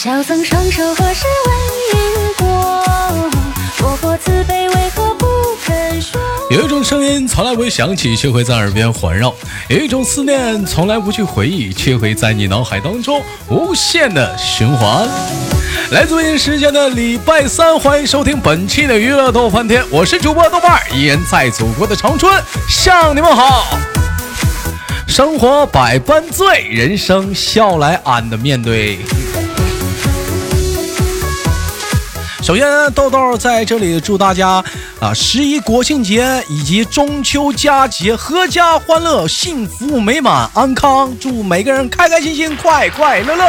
小僧双手合十问因果，活佛慈悲为何不肯说？有一种声音从来不会响起，却会在耳边环绕；有一种思念从来不去回忆，却会在你脑海当中无限的循环。来自北京时间的礼拜三，欢迎收听本期的娱乐逗翻天，我是主播豆瓣儿，依然在祖国的长春向你们好。生活百般醉，人生笑来安的面对。首先，豆豆在这里祝大家啊，十一国庆节以及中秋佳节阖家欢乐、幸福美满、安康，祝每个人开开心心、快快乐乐。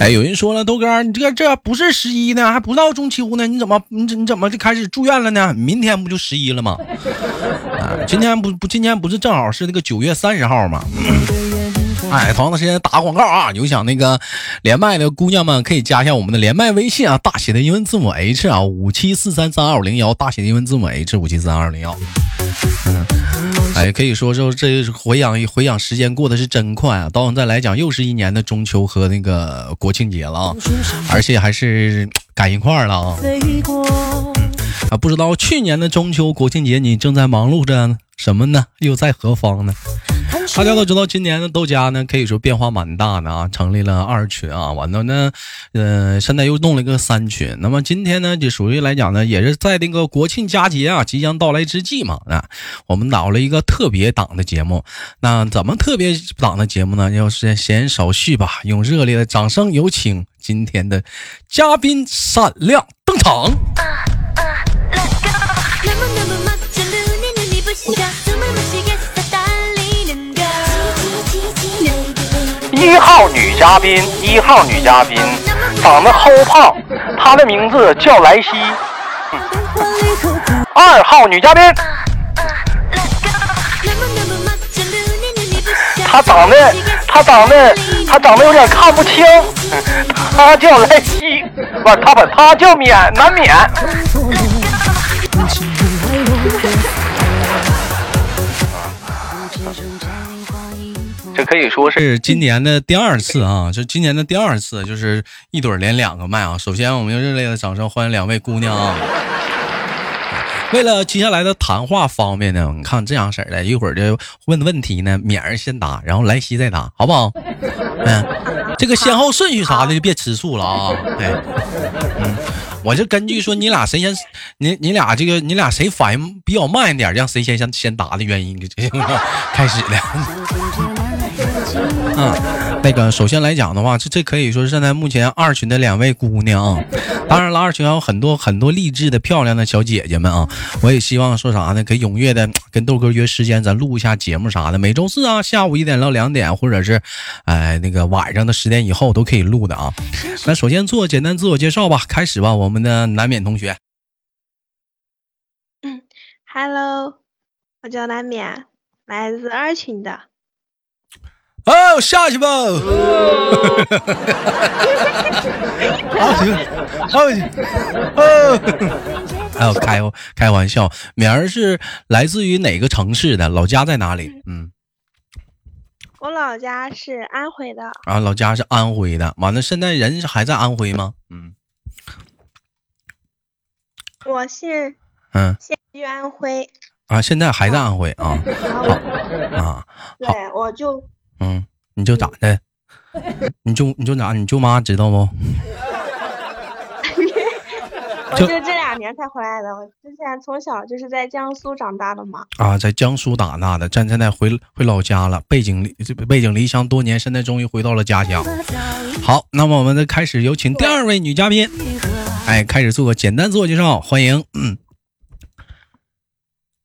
哎，有人说了，豆哥，你这这不是十一呢，还不到中秋呢，你怎么你你怎么就开始住院了呢？明天不就十一了吗？啊，今天不不，今天不是正好是那个九月三十号吗？哎，同样的时间打个广告啊！有想那个连麦的姑娘们，可以加一下我们的连麦微信啊，大写的英文字母 H 啊，五七四三三二五零幺，大写的英文字母 H 五七三二零幺。嗯，哎，可以说说这回想一回想时间过得是真快啊！到现在来讲，又是一年的中秋和那个国庆节了啊，而且还是赶一块儿了啊！啊，不知道去年的中秋国庆节你正在忙碌着什么呢？又在何方呢？大家都知道，今年的豆家呢，可以说变化蛮大的啊，成立了二群啊，完了呢，呃，现在又弄了一个三群。那么今天呢，就属于来讲呢，也是在那个国庆佳节啊即将到来之际嘛啊，我们搞了一个特别档的节目。那怎么特别档的节目呢？要是闲言少叙吧，用热烈的掌声有请今天的嘉宾闪亮登场。嘉宾，一号女嘉宾，长得齁胖，她的名字叫莱西。二号女嘉宾，她长得，她长得，她长得有点看不清，她叫莱西，不，她不，她叫免难免。这可以说是今年的第二次啊，就今年的第二次，就是一对连两个麦啊。首先，我们用热烈的掌声欢迎两位姑娘啊！为了接下来的谈话方便呢，你看这样式的，一会儿就问问题呢，免儿先答，然后莱西再答，好不好？嗯，这个先后顺序啥的就别吃醋了啊！对，嗯，我就根据说你俩谁先，你你俩这个你俩谁反应比较慢一点，让谁先先先答的原因，开始了。嗯，那个首先来讲的话，这这可以说是现在目前二群的两位姑娘啊。当然了，二群还有很多很多励志的漂亮的小姐姐们啊。我也希望说啥呢？可以踊跃的跟豆哥约时间，咱录一下节目啥的。每周四啊，下午一点到两点，或者是哎那个晚上的十点以后都可以录的啊。那首先做简单自我介绍吧，开始吧，我们的南冕同学。嗯，Hello，我叫南冕，来自二群的。哦，下去吧。好行，好行，哦，还有开开玩笑，敏儿是来自于哪个城市的？老家在哪里？嗯，我老家是安徽的。啊，老家是安徽的。完了，现在人还在安徽吗？嗯，我现嗯现居安徽。啊，现在还在安徽啊？好啊，对，我就。嗯，你就咋的？你就你就咋？你舅妈知道不？我就这两年才回来的。我之前从小就是在江苏长大的嘛。啊，在江苏长大的，咱现在回回老家了，背井离背井离乡多年，现在终于回到了家乡。好，那么我们再开始有请第二位女嘉宾，哎，开始做个简单自我介绍，欢迎。嗯。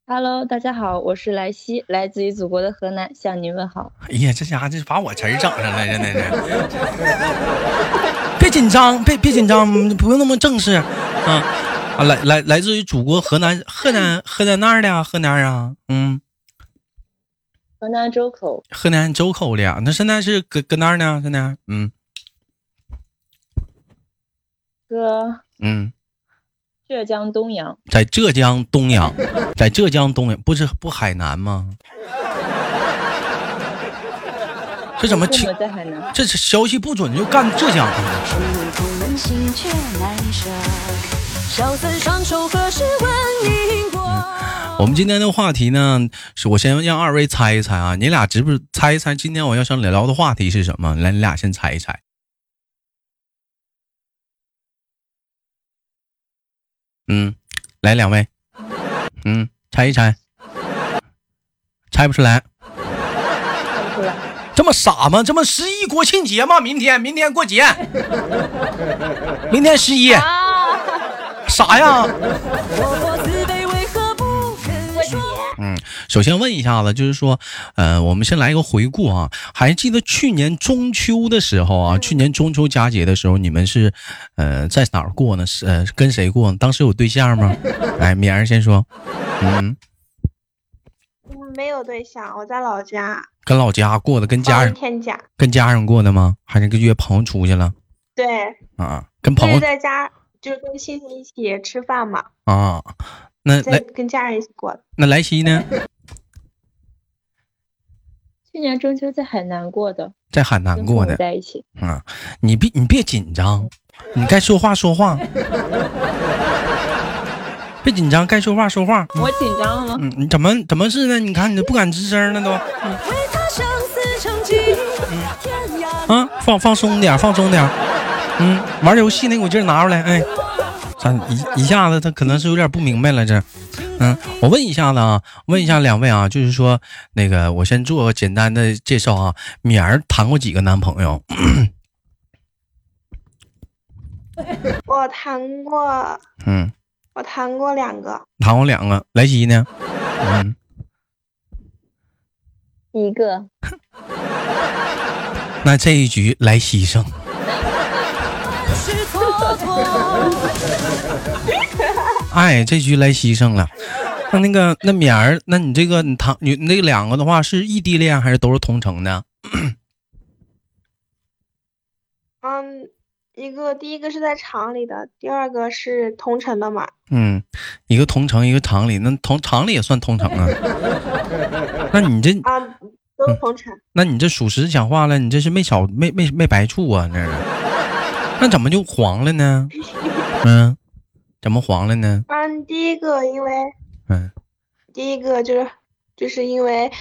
Hello，大家好，我是莱西，来自于祖国的河南，向您问好。哎呀，这家伙这把我词儿整上了，真的是。别紧张，别别紧张，不用那么正式啊啊！来来，来自于祖国河南，河南河南哪儿的？河南啊，嗯，河南周口。河南周口的呀，那现在是搁搁哪儿呢？现在，嗯，哥，嗯。浙江东阳，在浙江东阳，在浙江东阳，不是不海南吗？这怎么在海南。这是消息不准就干这家伙？不能心却难舍，小三双手何时问因果？我们今天的话题呢，是我先让二位猜一猜啊，你俩知不猜一猜？今天我要想聊的话题是什么？来，你俩先猜一猜。嗯，来两位，嗯，猜一猜，猜不出来，看不出来，这么傻吗？这么十一国庆节吗？明天，明天过节，明天十一，傻呀？首先问一下子，就是说，呃，我们先来一个回顾啊，还记得去年中秋的时候啊，去年中秋佳节的时候，你们是，呃，在哪儿过呢？是呃，跟谁过呢？当时有对象吗？哎，敏儿先说，嗯，嗯，没有对象，我在老家跟老家过的，跟家人天假。跟家人过的吗？还是跟约朋友出去了对，啊？跟朋友就在家，就是跟亲戚一起吃饭嘛，啊？那来跟家人一起过的。那莱西呢？去年中秋在海南过的，在海南过的在一起。啊？你别你别紧张，你该说话说话，别紧张，该说话说话。我紧张了吗？嗯，你怎么怎么是呢？你看你都不敢吱声了都。为他生死成疾，天涯啊，放放松点，放松点。嗯，玩游戏那股劲儿拿出来，哎，咱一一下子他可能是有点不明白了这。嗯，我问一下子啊，问一下两位啊，就是说那个我先做个简单的介绍啊，敏儿谈过几个男朋友？我谈过，嗯，我谈过两个，谈过两个。莱西呢？嗯，一个 那这一局莱西胜。哎，这局来牺牲了。那那个那敏儿，那你这个你他你那两个的话是异地恋还是都是同城的？嗯，一个第一个是在厂里的，第二个是同城的嘛。嗯，一个同城，一个厂里，那同厂里也算同城啊。那你这，啊，都是同城。那你这属实讲话了，你这是没少没没没白处啊，那是。那怎么就黄了呢？嗯，怎么黄了呢？嗯，第一个因为嗯第一个就是就是因为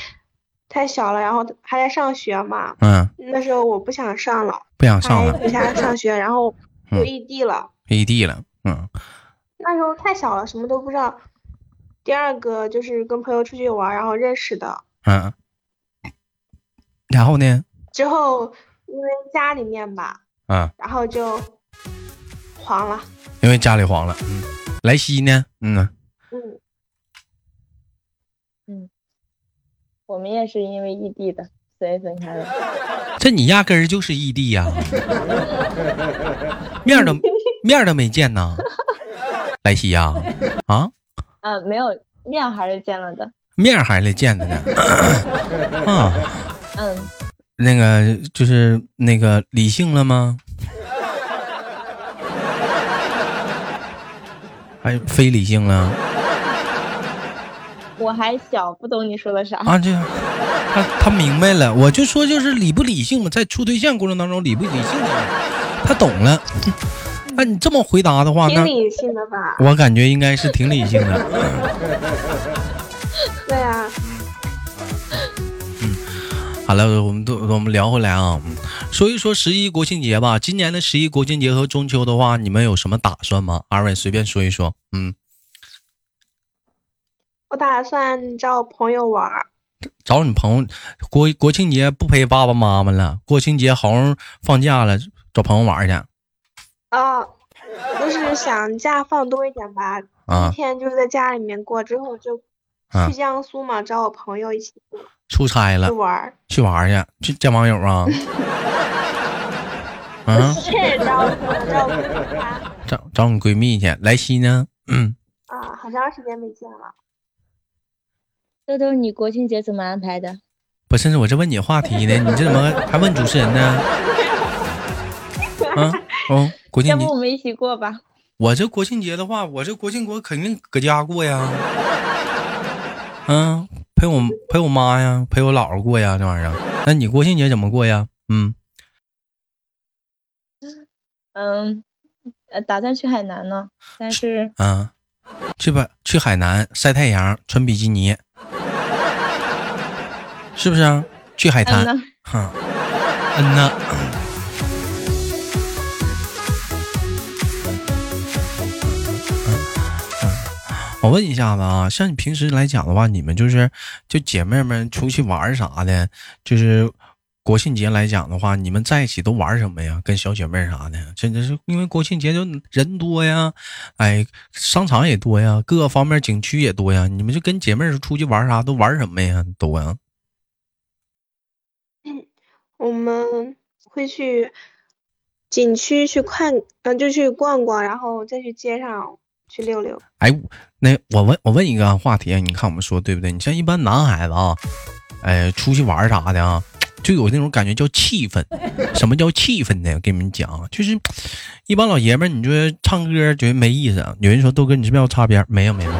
太小了，然后还在上学嘛。嗯，那时候我不想上了，不想上了，不想上学，然后就嗯异地了。异地了。嗯那时候太小了，什么都不知道。第二个就是跟朋友出去玩，然后认识的。嗯。然后呢？之后因为家里面吧，嗯，然后就黄了。因为家里黄了。嗯，莱西呢？嗯呐嗯，我们也是因为异地的，所以分开了。这你压根儿就是异地呀、面儿都面儿都没见呢。莱西呀、啊，啊，没有面还是见了的。面儿还是见的呢。啊，嗯，那个就是那个理性了吗？还非理性了我还小，不懂你说的啥。啊？这他他明白了，我就说就是理不理性嘛，在处对象过程当中理不理性的，他懂了。那你这么回答的话，那挺理性的吧？我感觉应该是挺理性的。对啊，好了，我们都我们聊回来啊，嗯说一说十一国庆节吧。今年的十一国庆节和中秋的话，你们有什么打算吗？二位随便说一说。嗯，我打算找我朋友玩儿。找你朋友国国庆节不陪爸爸妈妈了，国庆节好好放假了，找朋友玩去啊，就是想假放多一点吧。啊今天就是在家里面过，之后就啊去江苏嘛，找我朋友一起出差了去，玩儿。去玩去，去见网友啊？啊，是找我找我闺蜜啊找找你闺蜜去。莱西呢？嗯，啊，好长时间没见了。豆豆，你国庆节怎么安排的？不是，我这问你话题呢，你这怎么还问主持人呢？啊，哦，国庆节要不我们一起过吧？我这国庆节的话，我这国庆国肯定搁家过呀。嗯，陪我陪我妈呀，陪我姥姥过呀，这玩意儿。那你国庆节怎么过呀？嗯，嗯，呃，打算去海南呢，但是嗯，去吧，去海南晒太阳，穿比基尼，是不是啊？去海滩哼，嗯呐。我问一下子啊，像你平时来讲的话，你们就是就姐妹们出去玩儿啥的，就是国庆节来讲的话，你们在一起都玩什么呀？跟小姐妹啥的，真的是因为国庆节就人多呀，哎，商场也多呀，各个方面景区也多呀，你们就跟姐妹儿出去玩啥都玩什么呀？都啊？我们会去景区去看，嗯、就去逛逛，然后再去街上去溜溜。哎，那我问我问一个话题啊，你看我们说对不对？你像一般男孩子啊，哎，出去玩啥的啊，就有那种感觉叫气氛。什么叫气氛呢？我跟你们讲啊，就是一帮老爷们儿，你说唱歌觉得没意思。有人说豆哥，你是不是要擦边儿？没有没有。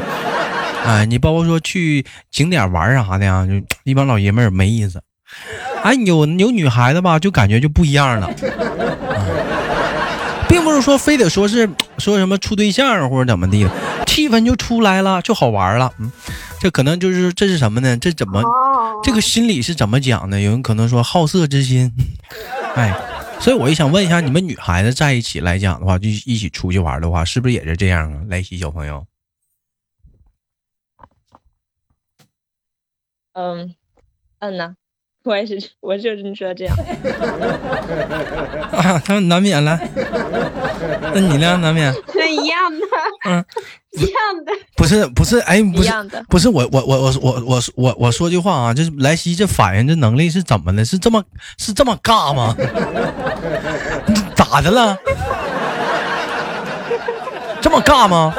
哎，你包括说去景点玩啥的呀，就一帮老爷们儿没意思。哎，有有女孩子吧，就感觉就不一样了。并不是说非得说是说什么处对象或者怎么地的，气氛就出来了，就好玩了。嗯，这可能就是这是什么呢？这怎么哦，这个心理是怎么讲呢？有人可能说好色之心，哎，所以我也想问一下，你们女孩子在一起来讲的话，就一起出去玩的话，是不是也是这样啊？莱西小朋友，嗯，嗯呢，我也是，我就是你说的这样。啊，他们难免了。那你呢？难免是一样的，嗯一样的。不是不是，哎，不是一样的不是我我我我我我我我说句话啊，就是莱西这反应这能力是怎么的？是这么是这么尬吗？你咋的了？这么尬吗？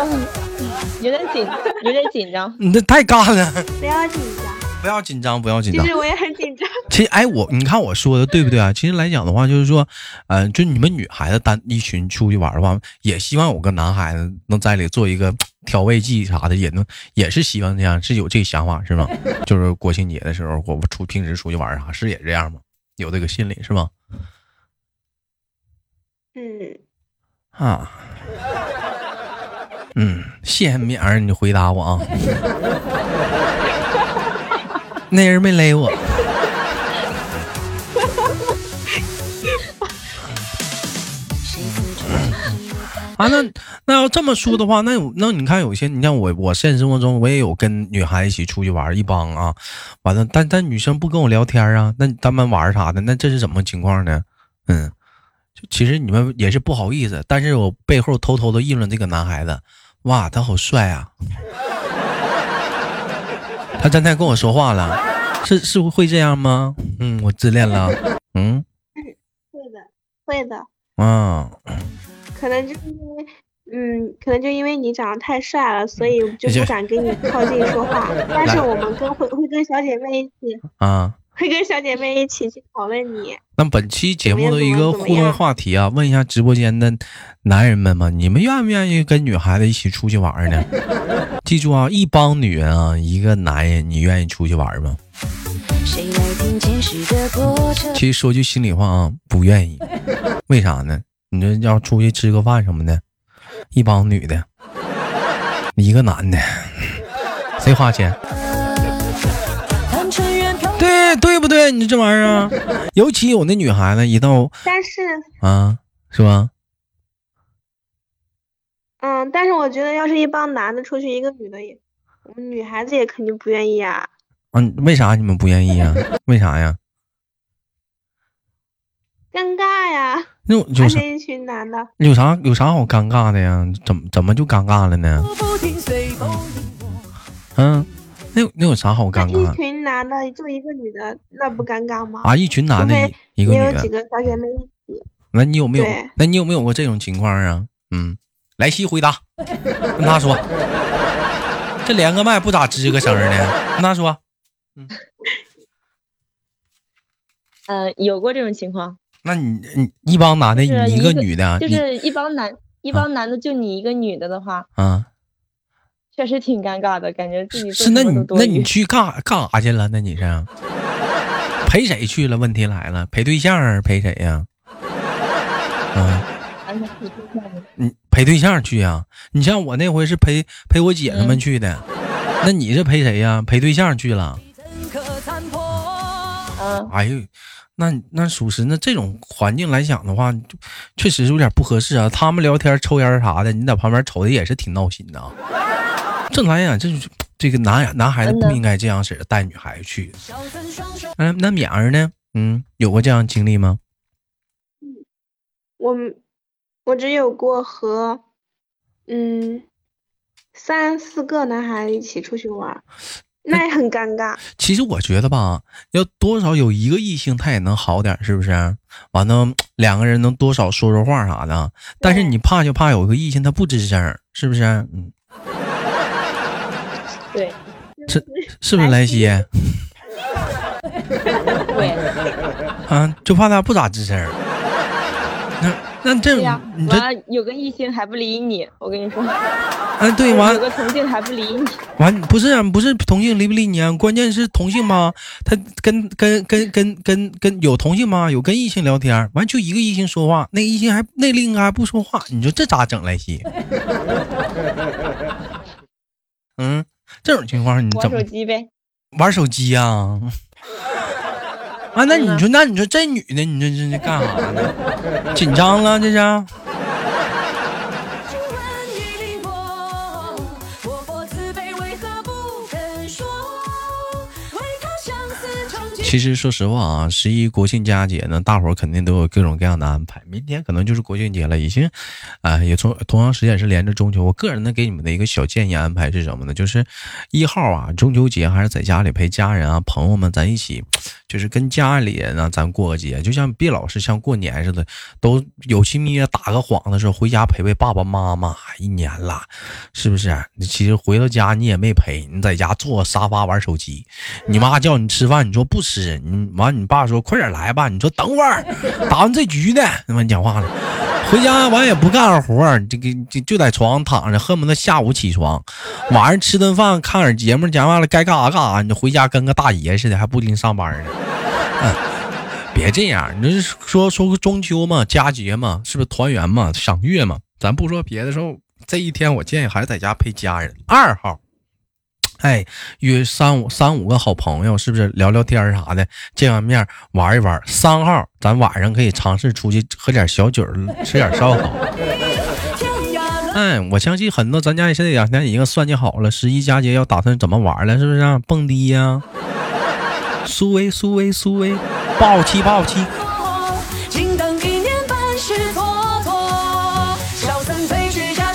有点紧，有点紧张。你这太尬了！不要紧张，不要紧张，不要紧张。其实我也很紧张。其实，哎，我你看我说的对不对啊？其实来讲的话，就是说，呃，就你们女孩子单一群出去玩的话，也希望有个男孩子能在里做一个调味剂啥的，也能也是希望这样，是有这个想法是吗？就是国庆节的时候，我出平时出去玩啥，是也这样吗？有这个心理是吗？嗯，啊，嗯，谢谢敏儿，你回答我啊。那人没勒我。啊，那那要这么说的话，那有那你看有些，你像我，我现实生活中我也有跟女孩一起出去玩，一帮啊，完了，但但女生不跟我聊天啊，那他们玩啥的？那这是怎么情况呢？嗯，就其实你们也是不好意思，但是我背后偷偷的议论这个男孩子，哇，他好帅啊！他刚才跟我说话了，是是会这样吗？嗯，我自恋了，嗯会的，会的。啊，可能就是因为，嗯，可能就因为你长得太帅了，所以就不敢跟你靠近说话。但是我们跟会会跟小姐妹一起，啊。会跟小姐妹一起去讨论你。那本期节目的一个互动话题啊，问一下直播间的男人们嘛，你们愿不愿意跟女孩子一起出去玩呢？记住啊，一帮女人啊，一个男人，你愿意出去玩吗？谁来听前世的过程？其实说句心里话啊，不愿意。为啥呢？你这要出去吃个饭什么的，一帮女的，一个男的，谁花钱？对对不对？你这玩意儿啊，尤其有那女孩子一到但是，啊，是吧？嗯，但是我觉得要是一帮男的出去，一个女的也，我们女孩子也肯定不愿意啊。嗯、为啥你们不愿意啊？为啥呀？尴尬呀，那有有啥而且一群男的，有啥有啥好尴尬的呀？怎么怎么就尴尬了呢？嗯，那那有啥好尴尬一群男的就一个女的，那不尴尬吗？啊？一群男的一一个女的，也有几个小姐妹一起。那你有没有？那你有没有过这种情况啊？嗯，莱西回答，跟他说，这连个麦不咋吱个声儿呢？跟他说，嗯，呃有过这种情况，那你你一帮男的，你一个女的，就是一帮男一帮男的，就你一个女的的话，啊，确实挺尴尬的，感觉自己是那你那你。去干啥干啥去了？那你是陪谁去了？问题来了，陪对象儿陪谁呀？嗯，安排自己做饭你陪对象去呀？你像我那回是陪陪我姐他们去的，那你是陪谁呀？陪对象去了？嗯，哎呦，那那属实，那这种环境来讲的话，就确实是有点不合适啊。他们聊天抽烟啥的，你在旁边瞅的也是挺闹心的啊。正常来讲，这就是这个男男孩子不应该这样式儿带女孩子去。嗯、那敏儿呢？嗯，有过这样经历吗？我我只有过和嗯三四个男孩一起出去玩儿，那也很尴尬。其实我觉得吧，要多少有一个异性，他也能好点儿，是不是？完了，两个人能多少说说话啥的。但是你怕就怕有个异性他不吱声儿，是不是？嗯，对是是不是莱西？对啊，就怕他不咋吱声。那那这你，这有个异性还不理你，我跟你说，哎对完有个同性还不理你，完不是啊，不是同性理不理你啊？关键是同性吗，他跟跟跟跟跟跟有同性吗？有跟异性聊天，完就一个异性说话，那个异性还那另一个还不说话，你说这咋整莱西？嗯，这种情况你怎么手机呗。玩手机呀、啊？啊，那你说，那你说这女的，你这这这干啥呢？紧张了，这是？其实说实话啊，十一国庆佳节呢，大伙儿肯定都有各种各样的安排。明天可能就是国庆节了，已经，啊、也从同样时间是连着中秋。我个人呢给你们的一个小建议安排是什么呢？就是一号啊，中秋节还是在家里陪家人啊朋友们咱一起，就是跟家里人啊咱过个节，就像别老是像过年似的，都有气眯着打个幌子说回家陪陪爸爸妈妈，一年了，是不是？你其实回到家你也没陪，你在家坐沙发玩手机，你妈叫你吃饭，你说不吃，是你完你爸说快点来吧，你说等会儿，打完这局的，他妈讲话了。回家完也不干活儿，这个就就在床上躺着，恨不得下午起床，晚上吃顿饭看点节目，讲完了该干啥干啥，你回家跟个大爷似的，还不盯上班呢。嗯，别这样，你是说说个中秋嘛，佳节嘛，是不是团圆嘛，赏月嘛？咱不说别的时候，这一天我建议还是在家陪家人。二号。哎，约三五三五个好朋友，是不是聊聊天儿啥的，见完面玩一玩？三号，咱晚上可以尝试出去喝点小酒，吃点烧烤。哎，我相信很多咱家也是这两天已经算计好了，十一佳节要打算怎么玩了，是不是、啊？蹦迪呀、苏威苏威苏威，暴气暴气。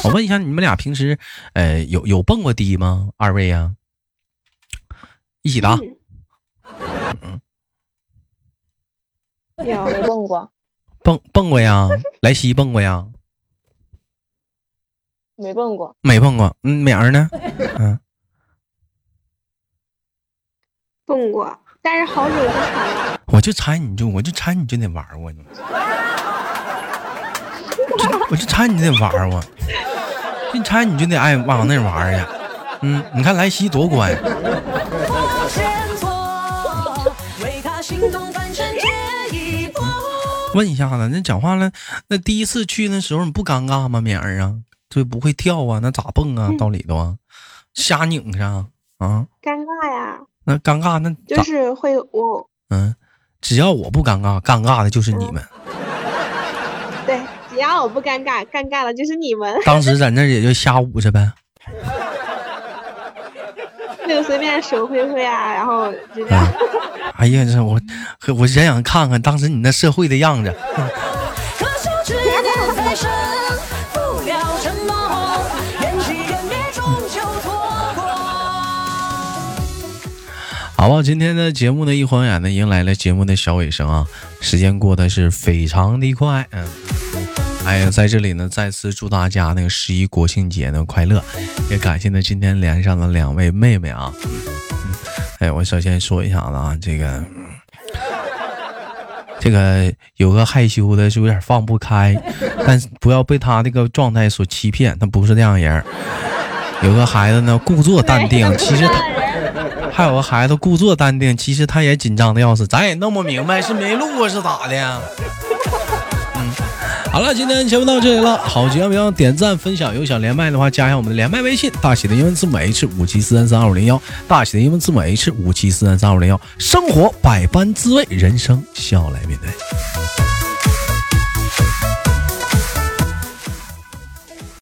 我问一下，你们俩平时，呃，有有蹦过迪吗？二位呀、一起答。有没蹦过，蹦蹦过呀？莱西蹦过呀？没蹦过，没蹦过。嗯，美儿呢？嗯，蹦过，但是好久之前了。我就猜你就我就猜你就得玩我，就我就猜你得玩我，就猜你就得爱往那玩去。嗯，你看莱西多乖。问一下子，那讲话了，那第一次去那时候你不尴尬吗？敏儿啊，这不会跳啊，那咋蹦啊？到里头啊，瞎拧上啊？尴尬呀，那尴尬那就咋？是会我嗯，只要我不尴尬，尴尬的就是你们。对，我不尴尬，尴尬的就是你们，当时在那也就瞎捂着呗。就随便手挥挥啊，然后就这样。哎呀，这我我真想看看当时你那社会的样子。好吧，今天的节目呢，一晃眼呢，迎来了节目的小尾声啊，时间过得是非常的快，嗯。哎呀，在这里呢，再次祝大家那个十一国庆节呢快乐，也感谢呢今天连上了两位妹妹啊。嗯，哎，我首先说一下子啊，这个。这个有个害羞的，是有点放不开，但是不要被他那个状态所欺骗，他不是那样人。有个孩子呢，故作淡定，其实他还有个孩子故作淡定，其实他也紧张的要死，咱也弄不明白是没录啊是咋的好了，今天节目到这里了，好节目要点赞分享，有想连麦的话加一下我们的连麦微信，大写的英文字母 H 五七四三三二五零幺，大写的英文字母 H 五七四三三二五零幺，生活百般滋味，人生笑来面对。